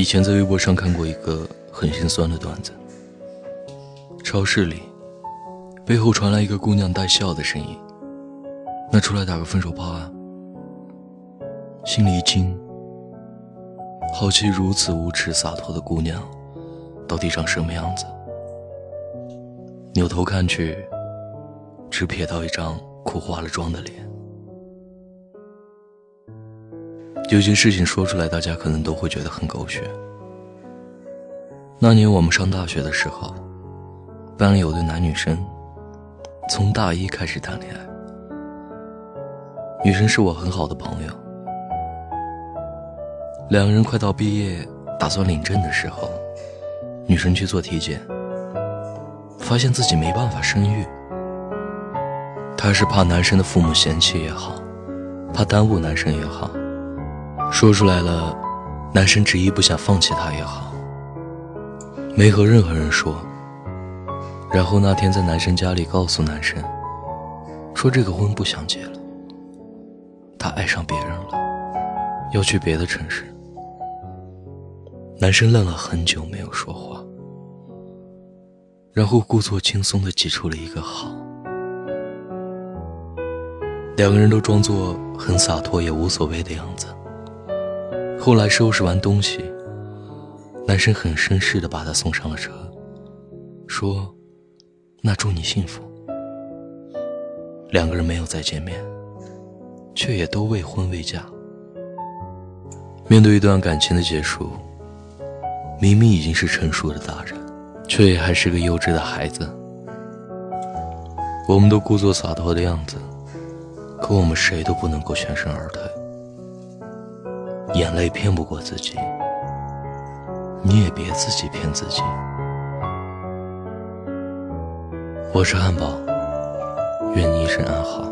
以前在微博上看过一个很心酸的段子：超市里，背后传来一个姑娘带笑的声音，“那出来打个分手炮啊！”心里一惊，好奇如此无耻洒脱的姑娘，到底长什么样子？扭头看去，只瞥到一张哭花了妆的脸。有些事情说出来，大家可能都会觉得很狗血。那年我们上大学的时候，班里有对男女生，从大一开始谈恋爱。女生是我很好的朋友，两个人快到毕业，打算领证的时候，女生去做体检，发现自己没办法生育。她是怕男生的父母嫌弃也好，怕耽误男生也好。说出来了，男生执意不想放弃她也好，没和任何人说。然后那天在男生家里告诉男生，说这个婚不想结了，他爱上别人了，要去别的城市。男生愣了很久没有说话，然后故作轻松的挤出了一个好。两个人都装作很洒脱也无所谓的样子。后来收拾完东西，男生很绅士的把她送上了车，说：“那祝你幸福。”两个人没有再见面，却也都未婚未嫁。面对一段感情的结束，明明已经是成熟的大人，却也还是个幼稚的孩子。我们都故作洒脱的样子，可我们谁都不能够全身而退。眼泪骗不过自己，你也别自己骗自己。我是汉堡，愿你一生安好。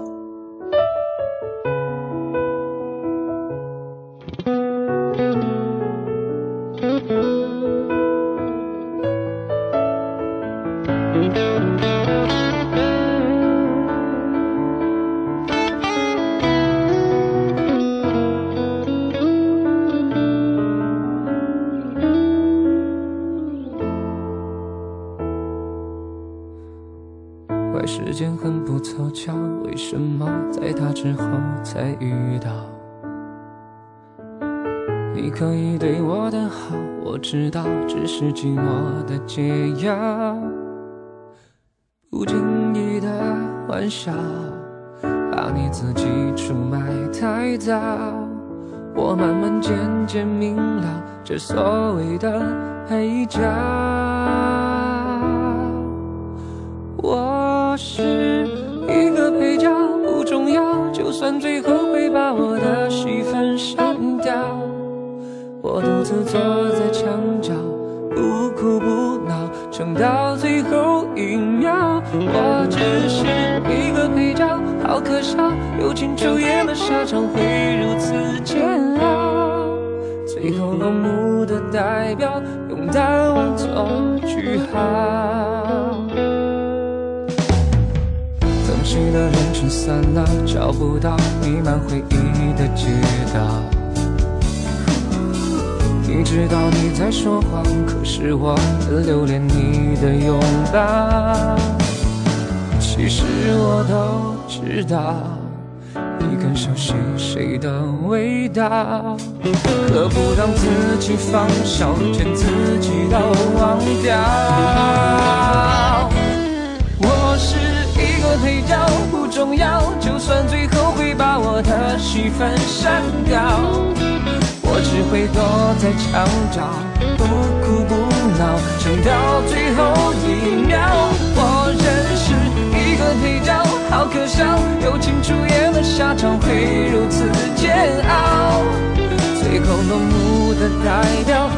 怪时间很不凑巧，为什么在他之后才遇到？你可以对我的好，我知道，只是寂寞的解药。不经意的玩笑，怕你自己出卖太早。我慢慢渐渐明了，这所谓的配角。最后会把我的戏份删掉，我独自坐在墙角，不哭不闹，撑到最后一秒。我只是一个配角，好可笑。友情出演的沙场会如此煎熬，最后落幕的代表，用淡忘做句号。熟悉的人群散了，找不到弥漫回忆的街道。你知道你在说谎，可是我很留恋你的拥抱。其实我都知道，你更熟悉谁的味道。可不让自己放手，劝自己都忘掉。重要，就算最后会把我的戏份删掉，我只会躲在墙角，不哭不闹，撑到最后一秒。我认识一个配角，好可笑，友情出演的下场会如此煎熬，最后落幕的代表，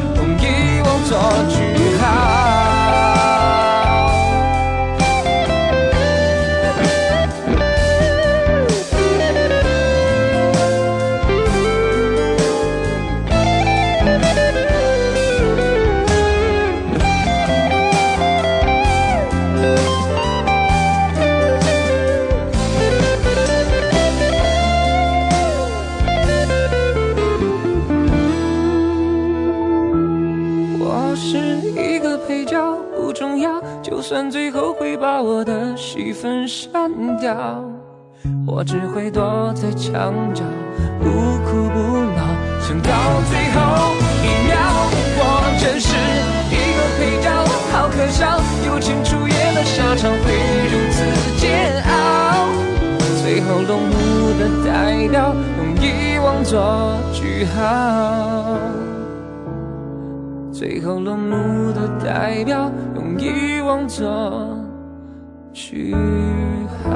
算最后会把我的戏份删掉，我只会躲在墙角，不哭不闹，撑到最后一秒。我只是一个配角，好可笑，友情出演的下场会如此煎熬。最后落幕的代表，用遗忘做句号。最后落幕的代表，用遗忘作句号。